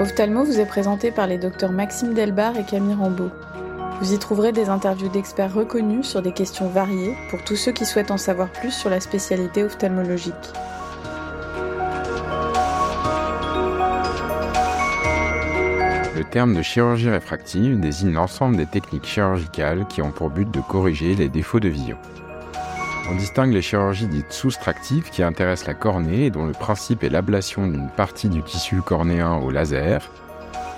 Ophthalmo vous est présenté par les docteurs Maxime Delbar et Camille Rambeau. Vous y trouverez des interviews d'experts reconnus sur des questions variées pour tous ceux qui souhaitent en savoir plus sur la spécialité ophtalmologique. Le terme de chirurgie réfractive désigne l'ensemble des techniques chirurgicales qui ont pour but de corriger les défauts de vision. On distingue les chirurgies dites soustractives qui intéressent la cornée et dont le principe est l'ablation d'une partie du tissu cornéen au laser,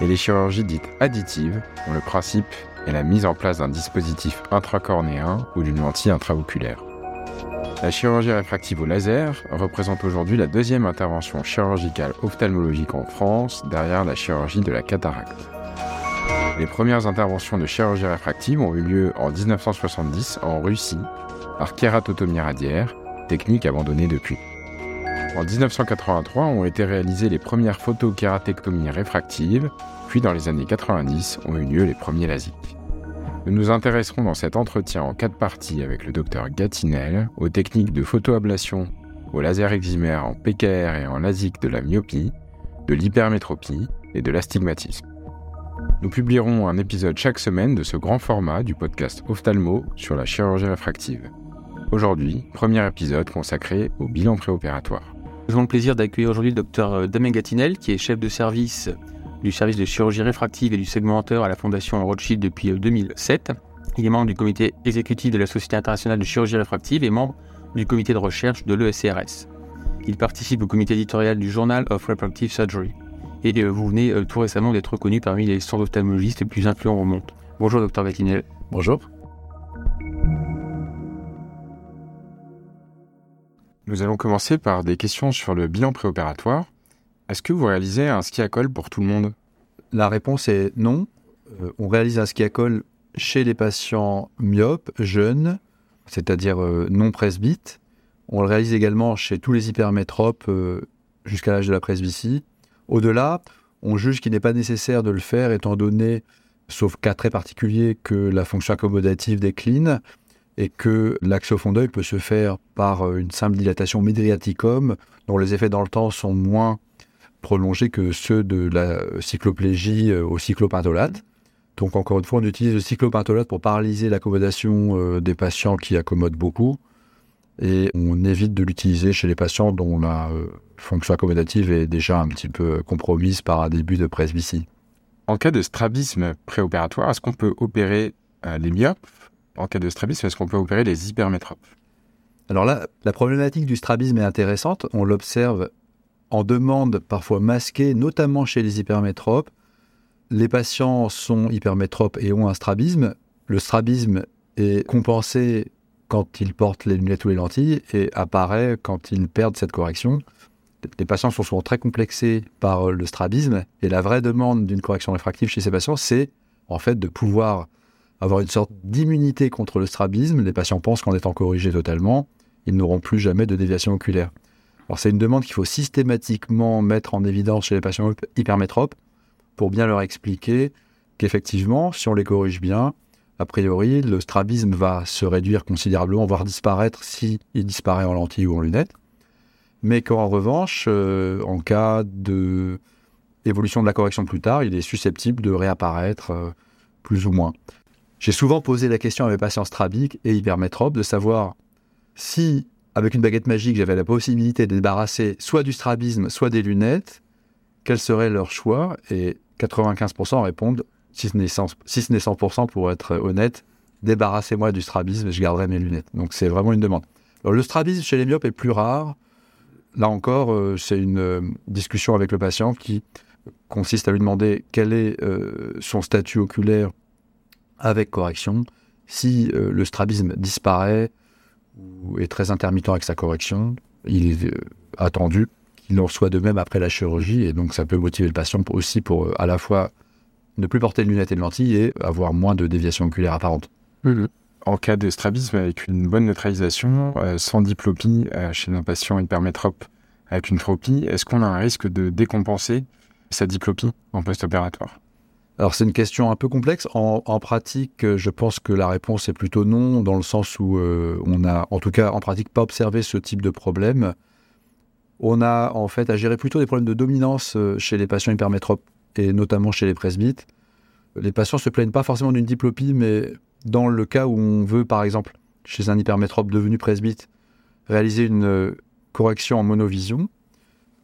et les chirurgies dites additives dont le principe est la mise en place d'un dispositif intracornéen ou d'une lentille intraoculaire. La chirurgie réfractive au laser représente aujourd'hui la deuxième intervention chirurgicale ophtalmologique en France derrière la chirurgie de la cataracte. Les premières interventions de chirurgie réfractive ont eu lieu en 1970 en Russie par kératotomie radiaire, technique abandonnée depuis. En 1983 ont été réalisées les premières photokératectomies réfractives, puis dans les années 90 ont eu lieu les premiers LASIK. Nous nous intéresserons dans cet entretien en quatre parties avec le docteur Gatinel aux techniques de photoablation, au laser eximère en PKR et en LASIK de la myopie, de l'hypermétropie et de l'astigmatisme. Nous publierons un épisode chaque semaine de ce grand format du podcast Ophthalmo sur la chirurgie réfractive. Aujourd'hui, premier épisode consacré au bilan préopératoire. Nous avons le plaisir d'accueillir aujourd'hui le docteur Damien Gatinel, qui est chef de service du service de chirurgie réfractive et du segmenteur à la Fondation Rothschild depuis 2007. Euh, Il est membre du comité exécutif de la Société internationale de chirurgie réfractive et membre du comité de recherche de l'ESCRS. Il participe au comité éditorial du Journal of Refractive Surgery. Et euh, vous venez euh, tout récemment d'être reconnu parmi les 100 ophtalmologistes les plus influents au monde. Bonjour, docteur Gatinel. Bonjour. Nous allons commencer par des questions sur le bilan préopératoire. Est-ce que vous réalisez un ski à colle pour tout le monde? La réponse est non. Euh, on réalise un ski à colle chez les patients myopes, jeunes, c'est-à-dire euh, non presbytes. On le réalise également chez tous les hypermétropes euh, jusqu'à l'âge de la presbytie. Au-delà, on juge qu'il n'est pas nécessaire de le faire étant donné, sauf cas très particulier, que la fonction accommodative décline et que l'accès au fond d'œil peut se faire par une simple dilatation médiaticum dont les effets dans le temps sont moins prolongés que ceux de la cycloplégie au cyclopentolate. Donc encore une fois, on utilise le cyclopentolate pour paralyser l'accommodation euh, des patients qui accommodent beaucoup et on évite de l'utiliser chez les patients dont la euh, fonction accommodative est déjà un petit peu compromise par un début de presbytie. En cas de strabisme préopératoire, est-ce qu'on peut opérer euh, les myopes En cas de strabisme, est-ce qu'on peut opérer les hypermétropes? Alors là, la problématique du strabisme est intéressante. On l'observe en demande parfois masquée, notamment chez les hypermétropes. Les patients sont hypermétropes et ont un strabisme. Le strabisme est compensé quand ils portent les lunettes ou les lentilles et apparaît quand ils perdent cette correction. Les patients sont souvent très complexés par le strabisme et la vraie demande d'une correction réfractive chez ces patients, c'est en fait de pouvoir avoir une sorte d'immunité contre le strabisme. Les patients pensent qu'en étant corrigés totalement, ils n'auront plus jamais de déviation oculaire. Alors c'est une demande qu'il faut systématiquement mettre en évidence chez les patients hypermétropes pour bien leur expliquer qu'effectivement, si on les corrige bien, a priori, le strabisme va se réduire considérablement, voire disparaître si il disparaît en lentille ou en lunettes. Mais qu'en revanche, euh, en cas de évolution de la correction plus tard, il est susceptible de réapparaître euh, plus ou moins. J'ai souvent posé la question à mes patients strabiques et hypermétropes de savoir si, avec une baguette magique, j'avais la possibilité de débarrasser soit du strabisme, soit des lunettes, quel serait leur choix? Et 95% répondent, si ce n'est 100%, pour être honnête, débarrassez-moi du strabisme et je garderai mes lunettes. Donc c'est vraiment une demande. Le strabisme chez les myopes est plus rare. Là encore, euh, c'est une euh, discussion avec le patient qui consiste à lui demander quel est euh, son statut oculaire avec correction. Si euh, le strabisme disparaît ou est très intermittent avec sa correction, il est euh, attendu qu'il en soit de même après la chirurgie et donc ça peut motiver le patient aussi pour euh, à la fois ne plus porter de lunettes et de lentilles et avoir moins de déviation oculaire apparente. Mmh. En cas de strabisme avec une bonne neutralisation, sans diplopie chez un patient hypermétrope avec une tropie, est-ce qu'on a un risque de décompenser sa diplopie en post-opératoire? Alors c'est une question un peu complexe. En, pratique, je pense que la réponse est plutôt non, dans le sens où euh, on a, en tout cas en pratique, pas observé ce type de problème. On a en fait à gérer plutôt des problèmes de dominance chez les patients hypermétropes et notamment chez les presbytes. Les patients se plaignent pas forcément d'une diplopie, mais dans le cas où on veut, par exemple, chez un hypermétrope devenu presbyte, réaliser une euh, correction en monovision,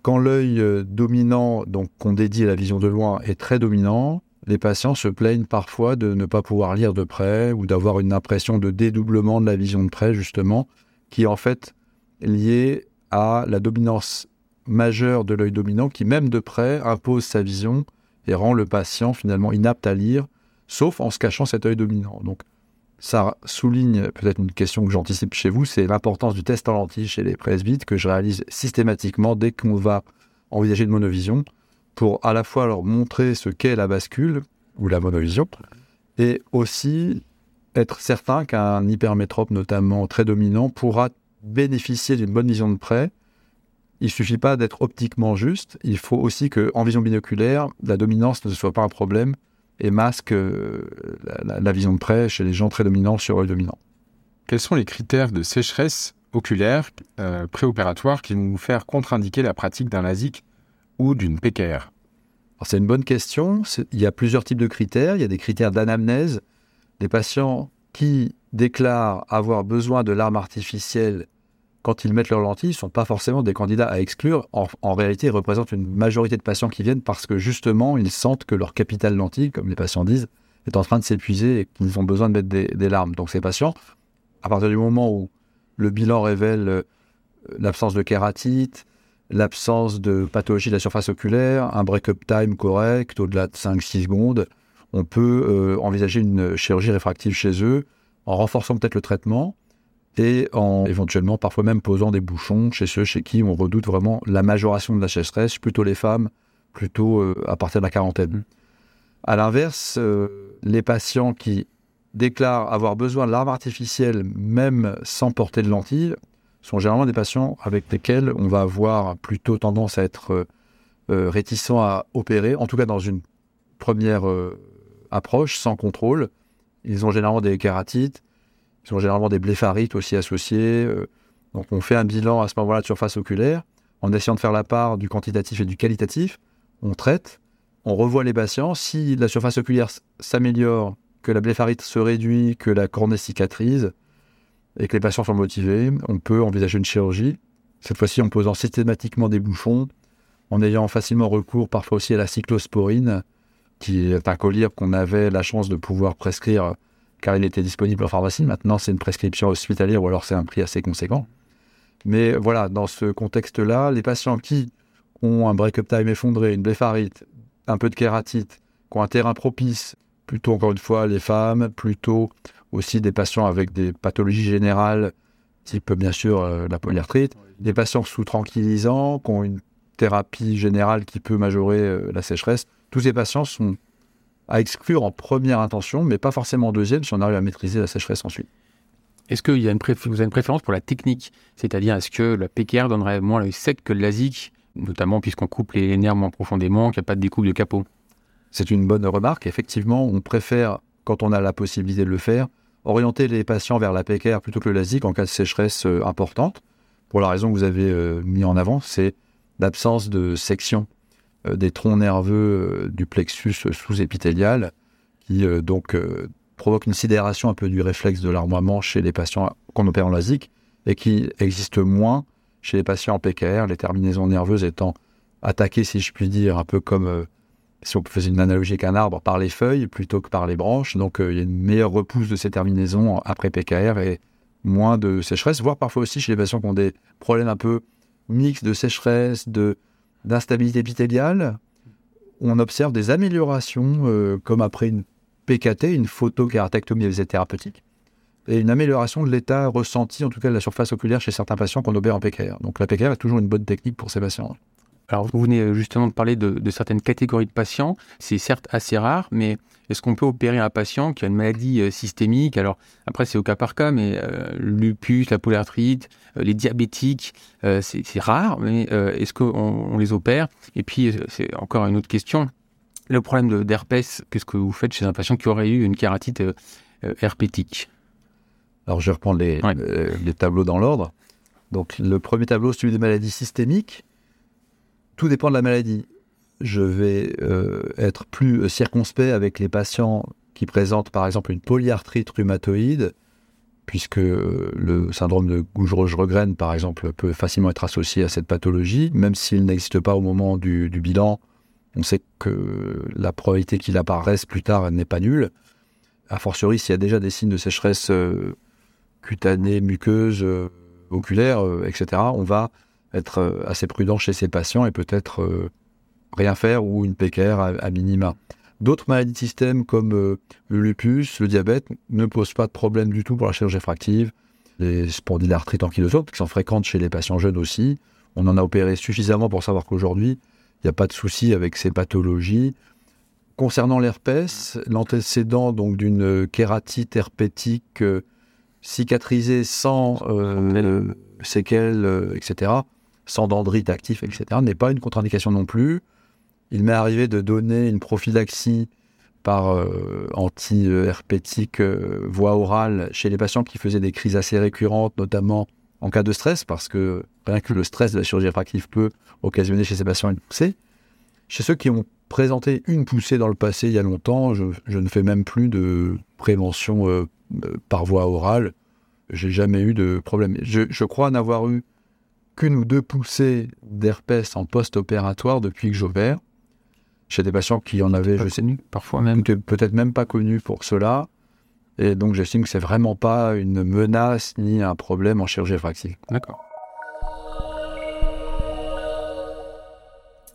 quand l'œil euh, dominant, donc qu'on dédie à la vision de loin, est très dominant, les patients se plaignent parfois de ne pas pouvoir lire de près ou d'avoir une impression de dédoublement de la vision de près, justement, qui est en fait liée à la dominance majeure de l'œil dominant qui, même de près, impose sa vision et rend le patient finalement inapte à lire, sauf en se cachant cet œil dominant. Donc, ça souligne peut-être une question que j'anticipe chez vous, c'est l'importance du test en lentille chez les presbytes que je réalise systématiquement dès qu'on va envisager une monovision pour à la fois leur montrer ce qu'est la bascule ou la monovision et aussi être certain qu'un hypermétrope notamment très dominant pourra bénéficier d'une bonne vision de près. Il suffit pas d'être optiquement juste, il faut aussi que en vision binoculaire, la dominance ne soit pas un problème et masque euh, la, vision de près chez les gens très dominants sur œil dominant. Quels sont les critères de sécheresse oculaire euh, préopératoire qui vont nous faire contre-indiquer la pratique d'un LASIK ou d'une PKR C'est une bonne question. Il y a plusieurs types de critères. Il y a des critères d'anamnèse. Les patients qui déclarent avoir besoin de larmes artificielles quand ils mettent leurs lentilles ne sont pas forcément des candidats à exclure. En, réalité, ils représentent une majorité de patients qui viennent parce que justement, ils sentent que leur capital lentille, comme les patients disent, est en train de s'épuiser et qu'ils ont besoin de mettre des, larmes. Donc ces patients, à partir du moment où le bilan révèle euh, l'absence de kératite, l'absence de pathologie de la surface oculaire, un break-up time correct, au-delà de 5-6 secondes, on peut euh, envisager une chirurgie réfractive chez eux en renforçant peut-être le traitement et en éventuellement parfois même posant des bouchons chez ceux chez qui on redoute vraiment la majoration de la sécheresse, plutôt les femmes, plutôt euh, à partir de la quarantaine. Mmh. À l'inverse, euh, les patients qui déclarent avoir besoin de larmes artificielles même sans porter de lentilles sont généralement des patients avec lesquels on va avoir plutôt tendance à être euh, réticent à opérer, en tout cas dans une première approche sans contrôle. Ils ont généralement des kératites, ils ont généralement des blépharites aussi associés. Euh. donc on fait un bilan à ce moment-là de surface oculaire, en essayant de faire la part du quantitatif et du qualitatif. On traite, on revoit les patients. Si la surface oculaire s'améliore, que la blépharite se réduit, que la cornée cicatrise, et que les patients sont motivés, on peut envisager une chirurgie. Cette fois-ci en posant systématiquement des bouchons, en ayant facilement recours parfois aussi à la cyclosporine, qui est un collier qu'on avait la chance de pouvoir prescrire car il était disponible en pharmacie. Maintenant, c'est une prescription hospitalière ou alors c'est un prix assez conséquent. Mais voilà, dans ce contexte-là, les patients qui ont un break-up time effondré, une blépharite, un peu de kératite, qui ont un terrain propice, plutôt encore une fois les femmes, plutôt aussi des patients avec des pathologies générales, type bien sûr euh, la polyarthrite, des patients sous tranquillisants, qui ont une thérapie générale qui peut majorer euh, la sécheresse. Tous ces patients sont à exclure en première intention, mais pas forcément en deuxième si on arrive à maîtriser la sécheresse ensuite. Est-ce que y a une vous avez une préférence pour la technique? C'est-à-dire, est-ce que la PKR donnerait moins le sec que le LASIK, notamment puisqu'on coupe les nerfs moins profondément, qu'il n'y a pas de découpe de capot? C'est une bonne remarque. Effectivement, on préfère, quand on a la possibilité de le faire, orienter les patients vers la PKR plutôt que le LASIK en cas de sécheresse euh, importante. Pour la raison que vous avez euh, mis en avant, c'est l'absence de section euh, des troncs nerveux du plexus sous-épithélial qui donc provoque une sidération un peu du réflexe de l'armoiement chez les patients qu'on opère en LASIK et qui existe moins chez les patients en PKR, les terminaisons nerveuses étant attaquées, si je puis dire, un peu comme si on faisait une analogie avec arbre, par les feuilles plutôt que par les branches. Donc il y a une meilleure repousse de ces terminaisons après PKR et moins de sécheresse, voire parfois aussi chez les patients qui ont des problèmes un peu mixtes de sécheresse, de d'instabilité épithéliale, on observe des améliorations, euh, comme après une PKT, une photokératectomie thérapeutique, et une amélioration de l'état ressenti, en tout cas de la surface oculaire chez certains patients qu'on opère en PKR. Donc la PKR est toujours une bonne technique pour ces patients. Alors, vous venez euh, justement de parler de, certaines catégories de patients. C'est certes assez rare, mais est-ce qu'on peut opérer un patient qui a une maladie euh, systémique? Alors, après, c'est au cas par cas, mais euh, lupus, la polyarthrite, les diabétiques, c'est rare, mais est-ce qu'on on les opère? Et puis, c'est encore une autre question. Le problème d'herpès, qu'est-ce que vous faites chez un patient qui aurait eu une kératite herpétique? Alors, je reprends les, les tableaux dans l'ordre. Donc, le premier tableau, celui des maladies systémiques tout dépend de la maladie. je vais euh, être plus circonspect avec les patients qui présentent par exemple une polyarthrite rhumatoïde, puisque le syndrome de Gouge-Roche-Regraine, par exemple, peut facilement être associé à cette pathologie, même s'il n'existe pas au moment du, bilan. On sait que la probabilité qu'il apparaisse plus tard n'est pas nulle. A fortiori, s'il y a déjà des signes de sécheresse euh, cutanée, muqueuse, euh, oculaire, etc., on va être assez prudent chez ces patients et peut-être rien faire ou une PKR à, minima. D'autres maladies de système comme euh, le lupus, le diabète ne posent pas de problème du tout pour la chirurgie réfractive. Les spondylarthrites ankylosante, qui sont fréquentes chez les patients jeunes aussi. On en a opéré suffisamment pour savoir qu'aujourd'hui, il n'y a pas de souci avec ces pathologies. Concernant l'herpès, l'antécédent donc d'une kératite herpétique euh, cicatrisée sans euh, séquelles, etc., sans dendrite actif, etc., n'est pas une contre-indication non plus. Il m'est arrivé de donner une prophylaxie par euh, anti-herpétique euh, voie orale chez les patients qui faisaient des crises assez récurrentes, notamment en cas de stress, parce que rien que le stress de la chirurgie réfractive peut occasionner chez ces patients une poussée. Chez ceux qui ont présenté une poussée dans le passé il y a longtemps, je, ne fais même plus de prévention euh, par voie orale. J'ai jamais eu de problème. Je, je crois n'avoir eu qu'une ou deux poussées d'herpès en post-opératoire depuis que j'opère chez des patients qui en avaient, je sais, parfois même, peut-être même pas connus pour cela. Et donc j'estime que c'est vraiment pas une menace ni un problème en chirurgie réfractive. D'accord.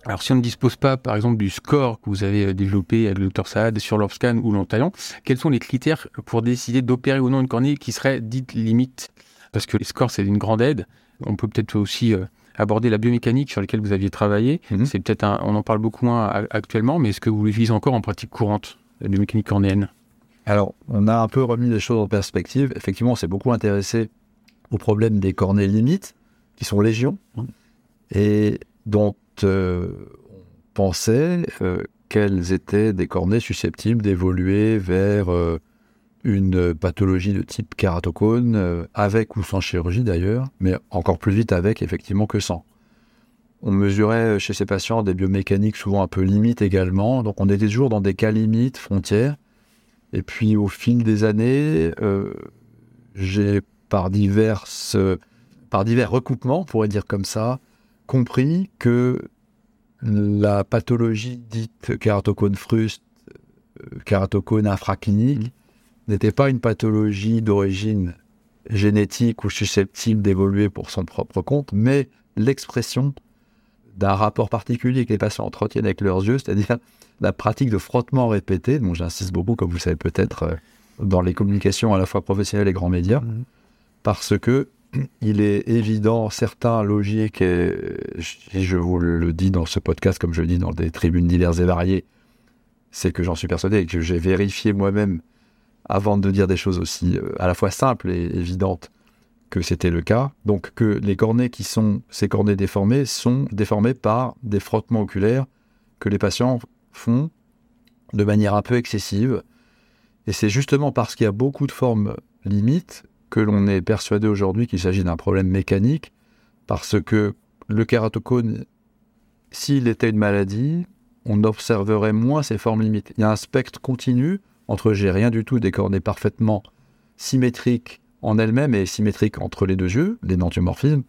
Alors, si on ne dispose pas, par exemple, du score que vous avez euh, développé avec le Dr Saad sur l'ORSCAN ou l'Antaillon, quels sont les critères pour décider d'opérer ou non une cornée qui serait dite limite? Parce que les scores, c'est une grande aide. On peut peut-être aussi euh, aborder la biomécanique sur laquelle vous aviez travaillé. Mhm. C'est peut-être on en parle beaucoup moins actuellement, mais est-ce que vous l'utilisez encore en pratique courante, la biomécanique cornéenne? Alors, on a un peu remis les choses en perspective. Effectivement, on s'est beaucoup intéressé au problème des cornées limites, qui sont légion, mhm. et dont euh, on pensait euh, qu'elles étaient des cornées susceptibles d'évoluer vers euh, une pathologie de type kératocone, euh, avec ou sans chirurgie d'ailleurs, mais encore plus vite avec effectivement que sans. On mesurait chez ces patients des biomécaniques souvent un peu limites également, donc on était toujours dans des cas limites, frontières. Et puis au fil des années, euh, j'ai par diverses, par divers recoupements, on pourrait dire comme ça, compris que la pathologie dite kératocone fruste, euh, kératocone infraclinique, n'était pas une pathologie d'origine génétique ou susceptible d'évoluer pour son propre compte, mais l'expression d'un rapport particulier que les patients entretiennent avec leurs yeux, c'est-à-dire la pratique de frottement répété, dont j'insiste beaucoup, comme vous le savez peut-être, euh, dans les communications à la fois professionnelles et grands médias, mmh. parce que il est évident, certain, logique, et je vous le dis dans ce podcast, comme je le dis dans des tribunes diverses et variées, c'est que j'en suis persuadé et que j'ai vérifié moi-même avant de dire des choses aussi euh, à la fois simples et évidentes que c'était le cas. Donc que les cornées qui sont ces cornées déformées sont déformées par des frottements oculaires que les patients font de manière un peu excessive. Et c'est justement parce qu'il y a beaucoup de formes limites que l'on est persuadé aujourd'hui qu'il s'agit d'un problème mécanique, parce que le kératocone, s'il était une maladie, on observerait moins ces formes limites. Il y a un spectre continu entre j'ai rien du tout des cornées parfaitement symétriques en elles-mêmes et symétriques entre les deux yeux, les dentumorphismes,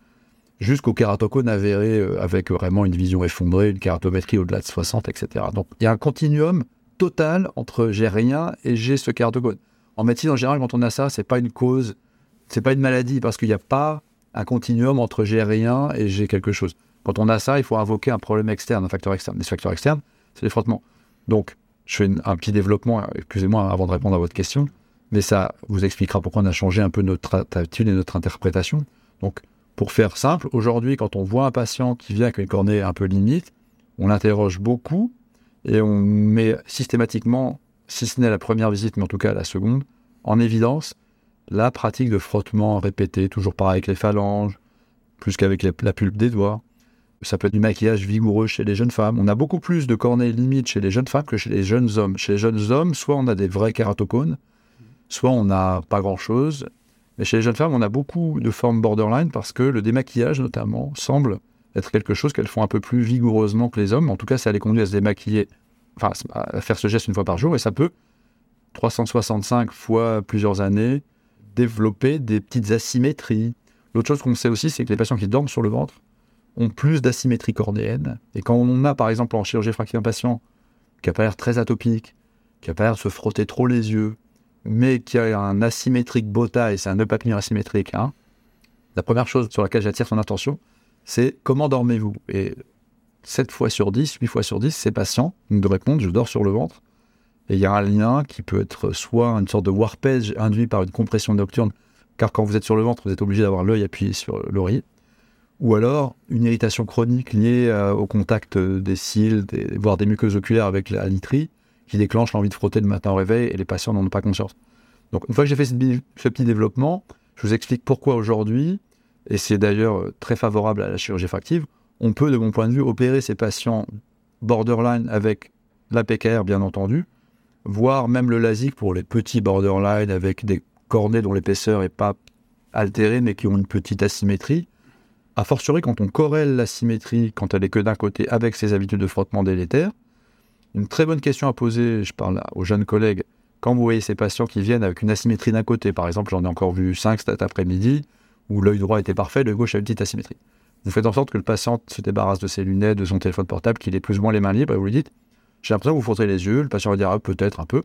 jusqu'au kératocone avéré euh, avec vraiment une vision effondrée, une kératométrie au-delà de 60, etc. Donc il y a un continuum total entre j'ai rien et j'ai ce kératocone. En médecine en général, quand on a ça, c'est pas une cause, c'est pas une maladie parce qu'il n'y a pas un continuum entre j'ai rien et j'ai quelque chose. Quand on a ça, il faut invoquer un problème externe, un facteur externe. Les facteurs externes, c'est les frottements. Donc, je fais un petit développement, excusez-moi, avant de répondre à votre question, mais ça vous expliquera pourquoi on a changé un peu notre attitude et notre interprétation. Donc, pour faire simple, aujourd'hui, quand on voit un patient qui vient avec une cornée un peu limite, on l'interroge beaucoup et on met systématiquement, si ce n'est la première visite, mais en tout cas la seconde, en évidence la pratique de frottement répété, toujours pareil avec les phalanges, plus qu'avec la pulpe des doigts, ça peut être du maquillage vigoureux chez les jeunes femmes. On a beaucoup plus de cornets limites chez les jeunes femmes que chez les jeunes hommes. Chez les jeunes hommes, soit on a des vrais kératocones, soit on n'a pas grand-chose. Mais chez les jeunes femmes, on a beaucoup de formes borderline parce que le démaquillage, notamment, semble être quelque chose qu'elles font un peu plus vigoureusement que les hommes. En tout cas, ça les conduit à se démaquiller, enfin à faire ce geste une fois par jour, et ça peut, 365 fois plusieurs années, développer des petites asymétries. L'autre chose qu'on sait aussi, c'est que les patients qui dorment sur le ventre ont plus d'asymétrie cornéenne. Et quand on a, par exemple, en chirurgie réfractive un patient qui a pas l'air très atopique, qui a pas l'air de se frotter trop les yeux, mais qui a un asymétrique bota et c'est un eupapnure asymétrique, hein, la première chose sur laquelle j'attire son attention, c'est comment dormez-vous? Et 7 fois sur 10, 8 fois sur 10, ces patients nous répondent je dors sur le ventre. Et il y a un lien qui peut être soit une sorte de warpage induit par une compression nocturne, car quand vous êtes sur le ventre, vous êtes obligé d'avoir l'œil appuyé sur l'oreiller, ou alors une irritation chronique liée euh, au contact des cils, voire des muqueuses oculaires avec la literie, qui déclenche l'envie de frotter le matin au réveil, et les patients n'en ont pas conscience. Donc une fois que j'ai fait ce, ce petit développement, je vous explique pourquoi aujourd'hui, et c'est d'ailleurs euh, très favorable à la chirurgie fractive, on peut, de mon point de vue, opérer ces patients borderline avec la PKR, bien entendu, voire même le LASIK pour les petits borderline avec des cornets dont l'épaisseur n'est pas altérée mais qui ont une petite asymétrie. A fortiori, quand on corrèle l'asymétrie, quand elle est que d'un côté, avec ses habitudes de frottement délétères, une très bonne question à poser, je parle aux jeunes collègues, quand vous voyez ces patients qui viennent avec une asymétrie d'un côté, par exemple, j'en ai encore vu 5 cet après-midi, où l'œil droit était parfait, le gauche a une petite asymétrie. Vous faites en sorte que le patient se débarrasse de ses lunettes, de son téléphone portable, qu'il ait plus ou moins les mains libres, et vous lui dites J'ai l'impression que vous frotterez les yeux. Le patient va dire ah, Peut-être un peu.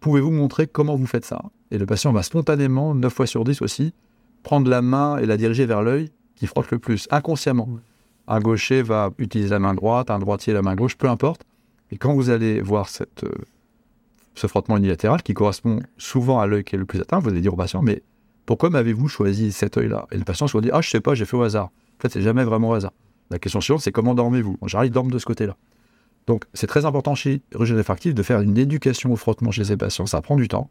Pouvez-vous montrer comment vous faites ça? Et le patient va spontanément, 9 fois sur 10 aussi, prendre la main et la diriger vers l'œil qui frotte le plus, inconsciemment. Un gaucher va utiliser la main droite, un droitier la main gauche, peu importe. Et quand vous allez voir cette, euh, ce frottement unilatéral qui correspond souvent à l'œil qui est le plus atteint, vous allez dire au patient Mais pourquoi m'avez-vous choisi cet œil-là? Et le patient se dit Ah, je sais pas, j'ai fait au hasard. En fait, c'est jamais vraiment au hasard. La question suivante, c'est comment dormez-vous? En général, ils dorment de ce côté-là. Donc, c'est très important chez Régime réfractif de faire une éducation au frottement chez ces patients. Ça prend du temps.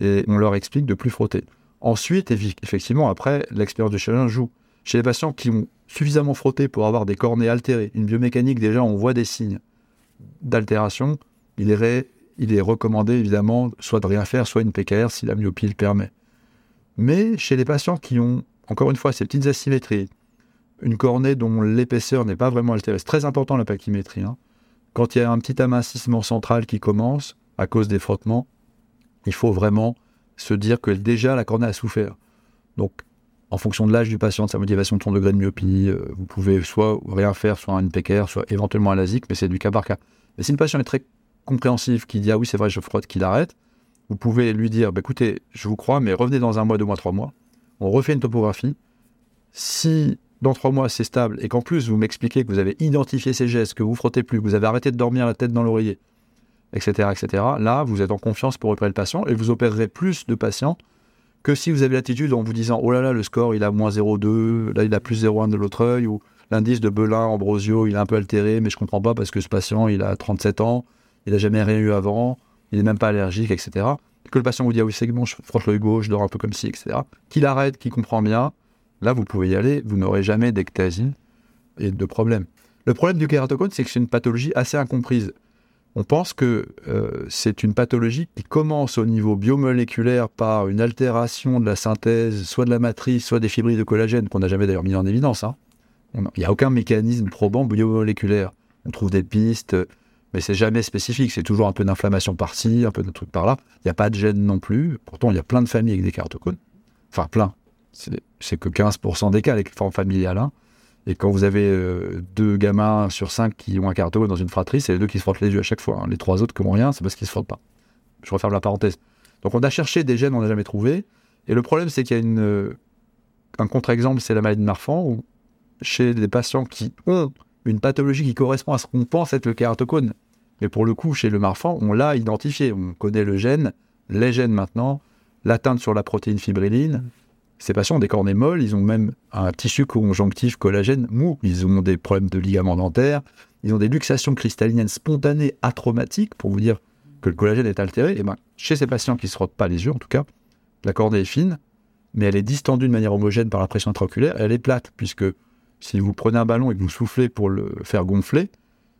Et on leur explique de plus frotter. Ensuite, effectivement, après, l'expérience de chirurgien joue. Chez les patients qui ont suffisamment frotté pour avoir des cornets altérés, une biomécanique, déjà, on voit des signes d'altération, il est, il est recommandé, évidemment, soit de rien faire, soit une PKR si la myopie le permet. Mais chez les patients qui ont, encore une fois, ces petites asymétries, une cornée dont l'épaisseur n'est pas vraiment altérée, c'est très important la pachymétrie. Hein. Quand il y a un petit amincissement central qui commence à cause des frottements, il faut vraiment se dire que déjà la cornée a souffert. Donc, en fonction de l'âge du patient, de sa motivation de son degré de myopie, euh, vous pouvez soit rien faire, soit une PKR, soit éventuellement un LASIK, mais c'est du cas par cas. Mais si le patient est très compréhensif, qui dit ah oui c'est vrai je frotte, qu'il arrête, vous pouvez lui dire, bah, écoutez, je vous crois, mais revenez dans un mois, deux mois, trois mois. On refait une topographie. Si dans trois mois c'est stable et qu'en plus vous m'expliquez que vous avez identifié ces gestes, que vous frottez plus, que vous avez arrêté de dormir la tête dans l'oreiller, etc., etc., là vous êtes en confiance pour opérer le patient et vous opérerez plus de patients que si vous avez l'attitude en vous disant, oh là là, le score il a moins 0,2, là il a plus 0,1 de l'autre œil, ou l'indice de Belin, Ambrosio, il est un peu altéré, mais je comprends pas parce que ce patient il a 37 ans, il n'a jamais rien eu avant il n'est même pas allergique, etc. Que le patient vous dit ah oui c'est bon, je frotte l'œil gauche, je dors un peu comme ci, etc. Qu'il arrête, qu'il comprend bien, là vous pouvez y aller, vous n'aurez jamais d'ectasie et de problème. Le problème du kératocone, c'est que c'est une pathologie assez incomprise. On pense que euh, c'est une pathologie qui commence au niveau biomoléculaire par une altération de la synthèse, soit de la matrice, soit des fibrilles de collagène, qu'on n'a jamais d'ailleurs mis en évidence. Hein. Il n'y a aucun mécanisme probant biomoléculaire. On trouve des pistes, mais c'est jamais spécifique. C'est toujours un peu d'inflammation par-ci, un peu de truc par-là. Il n'y a pas de gène non plus. Pourtant, il y a plein de familles avec des keratocones. Enfin, plein. C'est que 15% des cas, les formes familiales. Hein. Et quand vous avez euh, deux gamins sur cinq qui ont un keratocone dans une fratrie, c'est les deux qui se frottent les yeux à chaque fois. Hein. Les trois autres qui n'ont rien, c'est parce qu'ils se frottent pas. Je referme la parenthèse. Donc on a cherché des gènes, on n'a jamais trouvé. Et le problème, c'est qu'il y a une, euh, un contre-exemple, c'est la maladie de Marfan, où chez des patients qui ont une pathologie qui correspond à ce qu'on pense être le kératocone. Mais pour le coup, chez le Marfan, on l'a identifié. On connaît le gène, les gènes maintenant, l'atteinte sur la protéine fibrilline. Ces patients ont des cornets molles, ils ont même un tissu conjonctif collagène mou, ils ont des problèmes de ligaments dentaires, ils ont des luxations cristalliniennes spontanées atraumatiques, pour vous dire que le collagène est altéré. Et ben, chez ces patients qui ne se frottent pas les yeux, en tout cas, la cornée est fine, mais elle est distendue de manière homogène par la pression intraoculaire, elle est plate, puisque si vous prenez un ballon et que vous soufflez pour le faire gonfler,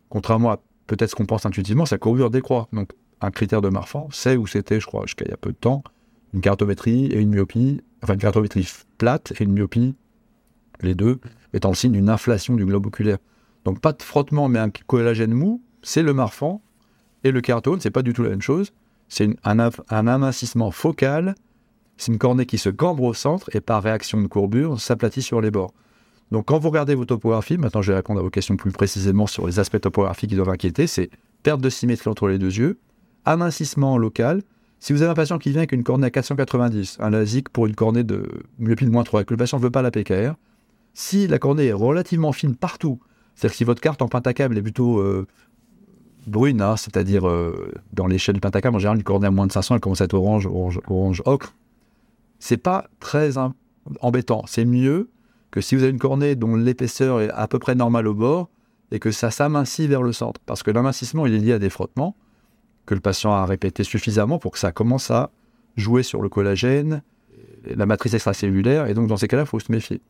contrairement à peut-être ce qu'on pense intuitivement, sa courbure décroît. Donc, un critère de Marfan, c'est où c'était, je crois, jusqu'à il y a peu de temps, une cartométrie et une myopie, enfin une cartométrie plate et une myopie, les deux, étant le signe d'une inflation du globe oculaire. Donc pas de frottement, mais un collagène mou, c'est le marfan. Et le kératone, c'est pas du tout la même chose. C'est un, un amincissement focal. C'est une cornée qui se cambre au centre et par réaction de courbure s'aplatit sur les bords. Donc quand vous regardez vos topographies, maintenant je vais répondre à vos questions plus précisément sur les aspects topographiques qui doivent inquiéter, c'est perte de symétrie entre les deux yeux, amincissement local. Si vous avez un patient qui vient avec une cornée à 490, un LASIK pour une cornée de myopie de moins 3, et que le patient ne veut pas la PKR, si la cornée est relativement fine partout, c'est-à-dire que si votre carte en pentacable est plutôt euh, brune, hein, c'est-à-dire euh, dans l'échelle du pentacable, en général, une cornée à moins de 500, elle commence à être orange, orange, orange ocre, c'est pas très embêtant. C'est mieux que si vous avez une cornée dont l'épaisseur est à peu près normale au bord et que ça s'amincit vers le centre. Parce que l'amincissement, il est lié à des frottements que le patient a répété suffisamment pour que ça commence à jouer sur le collagène, la matrice extracellulaire, et donc dans ces cas-là, il faut se méfier.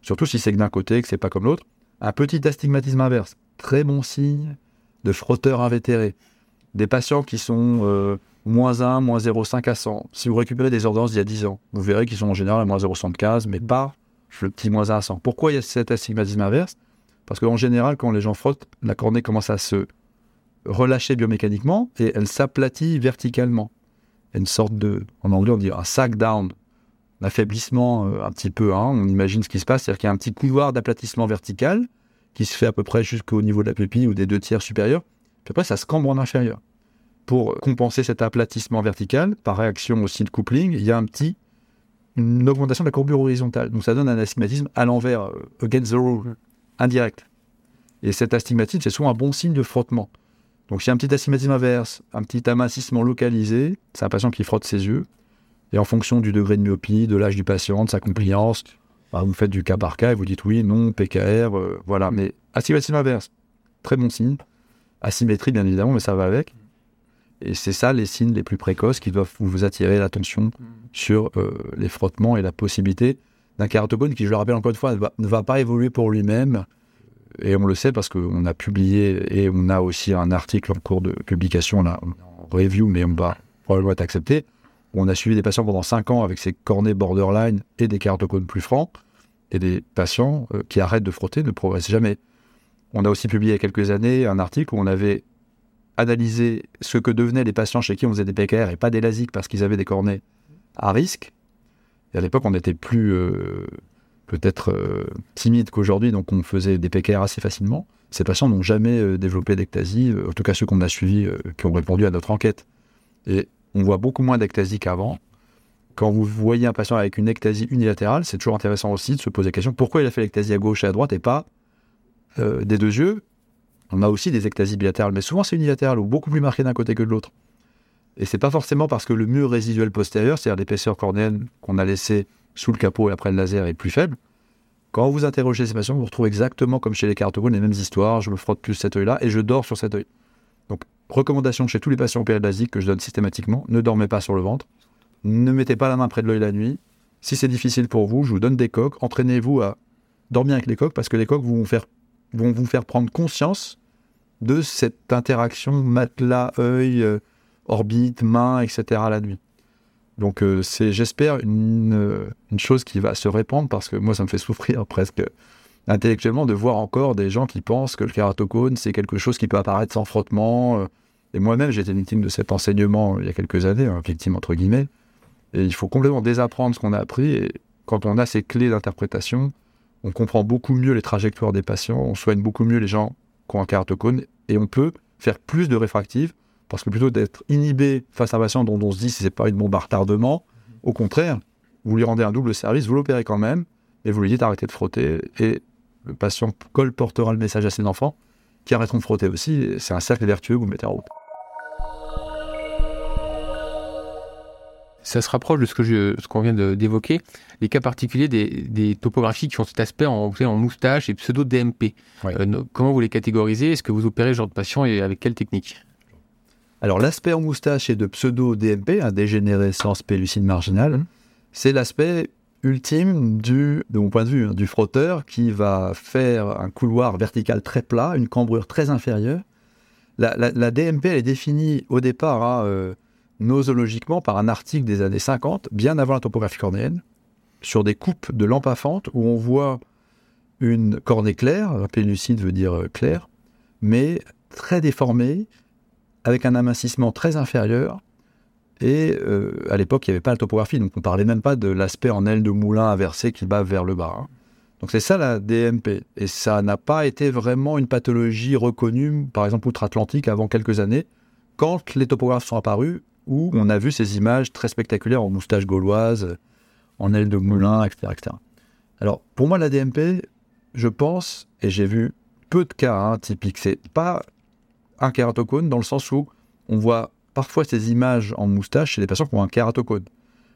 Surtout si c'est que d'un côté, que c'est pas comme l'autre. Un petit astigmatisme inverse, très bon signe de frotteur invétéré. Des patients qui sont euh, moins 1, moins 0,5 à 100. Si vous récupérez des ordonnances d'il y a 10 ans, vous verrez qu'ils sont en général à moins 0,75, mais pas le petit moins 1 à 100. Pourquoi il y a cet astigmatisme inverse? Parce qu'en général, quand les gens frottent, la cornée commence à se relâcher biomécaniquement et elle s'aplatit verticalement. Il y a une sorte de, en anglais on dit un sack down, un affaiblissement euh, un petit peu. Hein. on imagine ce qui se passe, c'est-à-dire qu'il y a un petit couloir d'aplatissement vertical qui se fait à peu près jusqu'au niveau de la pupille ou des deux tiers supérieurs. Puis après, ça se cambre en inférieur. Pour compenser cet aplatissement vertical, par réaction aussi de coupling, il y a un petit une augmentation de la courbure horizontale. Donc ça donne un astigmatisme à l'envers, euh, against the rule, indirect. Et cet astigmatisme, c'est souvent un bon signe de frottement. Donc s'il y a un petit astigmatisme inverse, un petit amincissement localisé, c'est un patient qui frotte ses yeux. Et en fonction du degré de myopie, de l'âge du patient, de sa compliance, bah, vous faites du cas par cas et vous dites oui, non, PKR, euh, voilà. Mais astigmatisme inverse, très bon signe. Asymétrie, bien évidemment, mais ça va avec. Et c'est ça les signes les plus précoces qui doivent vous attirer l'attention sur euh, les frottements et la possibilité d'un kératogone qui, je le rappelle encore une fois, ne va, pas évoluer pour lui-même. Et on le sait parce qu'on a publié et on a aussi un article en cours de publication, là, en review, mais on va probablement être accepté. on a suivi des patients pendant 5 ans avec ces cornets borderline et des kératocones plus francs, et des patients euh, qui arrêtent de frotter ne progressent jamais. On a aussi publié il y a quelques années un article où on avait analyser ce que devenaient les patients chez qui on faisait des PKR et pas des LASIK parce qu'ils avaient des cornets à risque. Et à l'époque, on était plus euh, peut-être euh, timide qu'aujourd'hui, donc on faisait des PKR assez facilement. Ces patients n'ont jamais euh, développé d'ectasie, en tout cas ceux qu'on a suivis, qui ont répondu à notre enquête. Et on voit beaucoup moins d'ectasie qu'avant. Quand vous voyez un patient avec une ectasie unilatérale, c'est toujours intéressant aussi de se poser la question pourquoi il a fait l'ectasie à gauche et à droite et pas des deux yeux? On a aussi des ectasies bilatérales, mais souvent c'est unilatéral ou beaucoup plus marqué d'un côté que de l'autre. Et c'est pas forcément parce que le mur résiduel postérieur, c'est-à-dire l'épaisseur cornéenne qu'on a laissé sous le capot et après le laser, est plus faible. Quand vous interrogez ces patients, vous retrouvez exactement comme chez les cartogones les mêmes histoires. Je me frotte plus cet œil-là et je dors sur cet œil. Donc, recommandation chez tous les patients opérés que je donne systématiquement ne dormez pas sur le ventre. Ne mettez pas la main près de l'œil la nuit. Si c'est difficile pour vous, je vous donne des coques. Entraînez-vous à dormir avec les coques parce que les coques vont vous faire prendre conscience de cette interaction matelas-œil, euh, orbite, main, etc. la nuit. Donc euh, c'est, j'espère, une, chose qui va se répandre parce que moi, ça me fait souffrir presque intellectuellement de voir encore des gens qui pensent que le kératocone, c'est quelque chose qui peut apparaître sans frottement. Euh. Et moi-même, j'étais victime de cet enseignement il y a quelques années, hein, victime entre guillemets. Et il faut complètement désapprendre ce qu'on a appris. Et quand on a ces clés d'interprétation, on comprend beaucoup mieux les trajectoires des patients, on soigne beaucoup mieux les gens qui ont un kératocone et on peut faire plus de réfractive parce que plutôt d'être inhibé face à un patient dont on se dit si c'est pas une bombe à retardement, au contraire, vous lui rendez un double service, vous l'opérez quand même et vous lui dites d'arrêter de frotter et le patient colportera le message à ses enfants qui arrêteront de frotter aussi. C'est un cercle vertueux que vous mettez en route. ça se rapproche de ce que je, ce qu'on vient d'évoquer, les cas particuliers des, topographies qui ont cet aspect en, en moustache et pseudo DMP. Euh, comment vous les catégorisez? Est-ce que vous opérez ce genre de patient et avec quelle technique? Alors l'aspect en moustache et de pseudo DMP, un dégénérescence pellucine marginale, c'est l'aspect ultime du, de mon point de vue, hein, du frotteur qui va faire un couloir vertical très plat, une cambrure très inférieure. La, DMP, elle est définie au départ à euh, nosologiquement par un article des années 50, bien avant la topographie cornéenne, sur des coupes de lampes à fente où on voit une cornée claire, pélucide veut dire euh, clair, mais très déformée, avec un amincissement très inférieur. Et euh, à l'époque, il n'y avait pas la topographie, donc on ne parlait même pas de l'aspect en aile de moulin inversé qui bat vers le bas. hein. Donc c'est ça la DMP. Et ça n'a pas été vraiment une pathologie reconnue, par exemple outre-Atlantique, avant quelques années, quand les topographes sont apparus, où on a vu ces images très spectaculaires en moustache gauloise, en aile de moulin, etc. etc. Alors pour moi, la DMP, je pense, et j'ai vu peu de cas hein, typiques, c'est pas un kératocone dans le sens où on voit parfois ces images en moustache chez des patients qui ont un kératocone.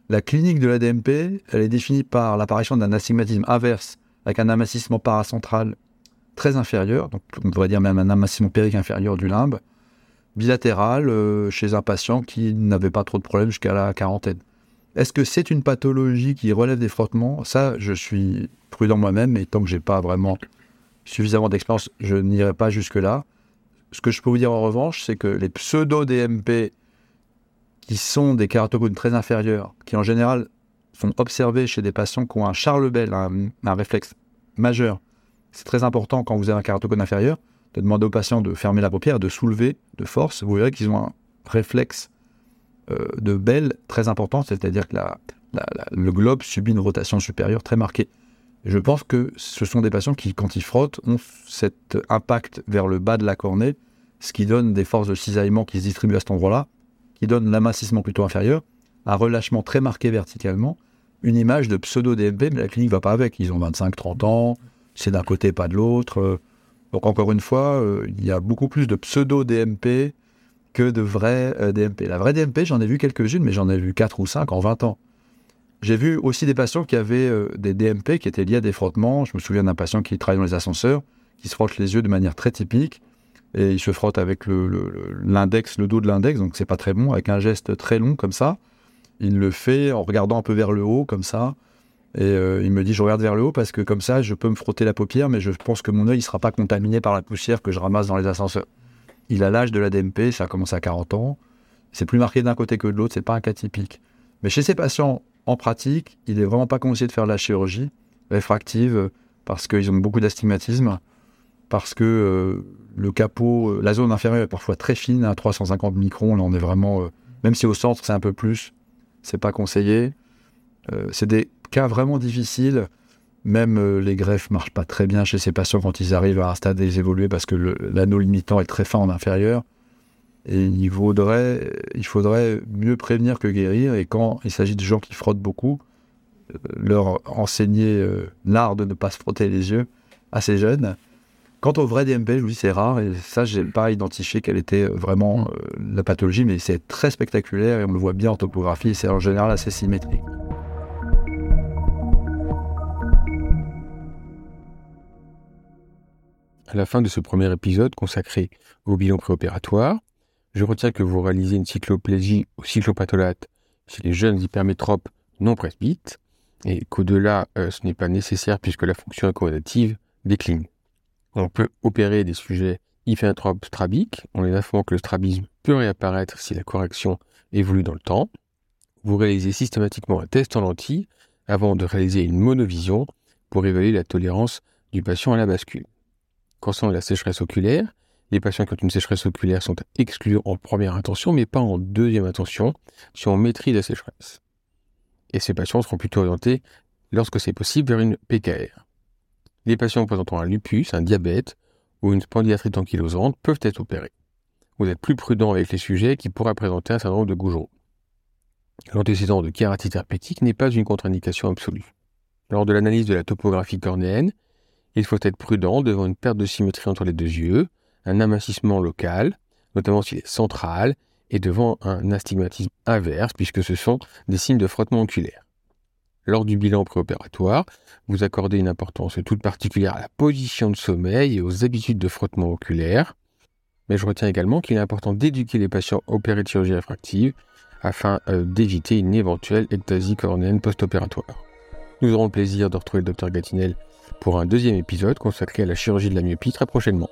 La clinique de la DMP, elle est définie par l'apparition d'un astigmatisme inverse avec un amincissement paracentral très inférieur, donc on pourrait dire même un amincissement périque inférieur du limbe, bilatéral euh, chez un patient qui n'avait pas trop de problèmes jusqu'à la quarantaine. Est-ce que c'est une pathologie qui relève des frottements? Ça, je suis prudent moi-même, et tant que j'ai pas vraiment suffisamment d'expérience, je n'irai pas jusque-là. Ce que je peux vous dire en revanche, c'est que les pseudo-DMP, qui sont des kératocones très inférieurs, qui en général sont observés chez des patients qui ont un Charlebel, un, un réflexe majeur, c'est très important quand vous avez un kératocone inférieur, de demander aux patients de fermer la paupière, de soulever de force. Vous verrez qu'ils ont un réflexe euh, de Bell très important, c'est-à-dire que le globe subit une rotation supérieure très marquée. Je pense que ce sont des patients qui, quand ils frottent, ont cet impact vers le bas de la cornée, ce qui donne des forces de cisaillement qui se distribuent à cet endroit-là, qui donne l'amincissement plutôt inférieur, un relâchement très marqué verticalement, une image de pseudo-DMP, mais la clinique va pas avec. Ils ont 25-30 ans, c'est d'un côté, pas de l'autre. Donc encore une fois, euh, il y a beaucoup plus de pseudo-DMP que de vrais euh, DMP. La vraie DMP, j'en ai vu quelques-unes, mais j'en ai vu 4 ou 5 en 20 ans. J'ai vu aussi des patients qui avaient euh, des DMP qui étaient liés à des frottements. Je me souviens d'un patient qui travaille dans les ascenseurs, qui se frotte les yeux de manière très typique. Et il se frotte avec l'index, le, dos de l'index, donc c'est pas très bon, avec un geste très long comme ça. Il le fait en regardant un peu vers le haut, comme ça. Et euh, il me dit, je regarde vers le haut parce que comme ça, je peux me frotter la paupière, mais je pense que mon œil ne sera pas contaminé par la poussière que je ramasse dans les ascenseurs. Il a l'âge de la DMP, ça a commencé à 40 ans. C'est plus marqué d'un côté que de l'autre, c'est pas un cas typique. Mais chez ces patients en pratique, il est vraiment pas conseillé de faire de la chirurgie réfractive parce qu'ils ont beaucoup d'astigmatisme, parce que euh, le capot, euh, la zone inférieure est parfois très fine, à 350 microns. Là, on est vraiment, euh, même si au centre c'est un peu plus, c'est pas conseillé. C'est des cas vraiment difficiles. Même les greffes marchent pas très bien chez ces patients quand ils arrivent à un stade évolué parce que l'anneau limitant est très fin en inférieur. Et il vaudrait, il faudrait mieux prévenir que guérir. Et quand il s'agit de gens qui frottent beaucoup, leur enseigner l'art de ne pas se frotter les yeux assez jeunes. Quant au vrai DMP, je vous dis c'est rare et ça j'ai pas identifié quelle était vraiment euh, la pathologie, mais c'est très spectaculaire et on le voit bien en topographie. et C'est en général assez symétrique. À la fin de ce premier épisode consacré au bilan préopératoire, je retiens que vous réalisez une cycloplégie ou cyclopatholate chez les jeunes hypermétropes non presbytes et qu'au-delà, euh, ce n'est pas nécessaire puisque la fonction accommodative décline. On peut opérer des sujets hypermétropes strabiques en les informant que le strabisme peut réapparaître si la correction évolue dans le temps. Vous réalisez systématiquement un test en lentille avant de réaliser une monovision pour évaluer la tolérance du patient à la bascule. Concernant la sécheresse oculaire, les patients qui ont une sécheresse oculaire sont exclus en première intention, mais pas en deuxième intention, si on maîtrise la sécheresse. Et ces patients seront plutôt orientés, lorsque c'est possible, vers une PKR. Les patients présentant un lupus, un diabète ou une spondylarthrite ankylosante peuvent être opérés. Vous êtes plus prudent avec les sujets qui pourraient présenter un syndrome de Gougeot. L'antécédent de kératite herpétique n'est pas une contre-indication absolue. Lors de l'analyse de la topographie cornéenne, il faut être prudent devant une perte de symétrie entre les deux yeux, un amincissement local, notamment s'il est central, et devant un astigmatisme inverse, puisque ce sont des signes de frottement oculaire. Lors du bilan préopératoire, vous accordez une importance toute particulière à la position de sommeil et aux habitudes de frottement oculaire. Mais je retiens également qu'il est important d'éduquer les patients opérés de chirurgie réfractive afin euh, d'éviter une éventuelle ectasie cornéenne post-opératoire. Nous aurons le plaisir de retrouver le Dr Gatinel pour un deuxième épisode consacré à la chirurgie de la myopie très prochainement.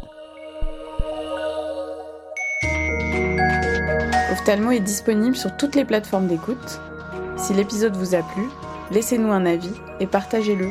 Ophthalmo est disponible sur toutes les plateformes d'écoute. Si l'épisode vous a plu, laissez-nous un avis et partagez-le.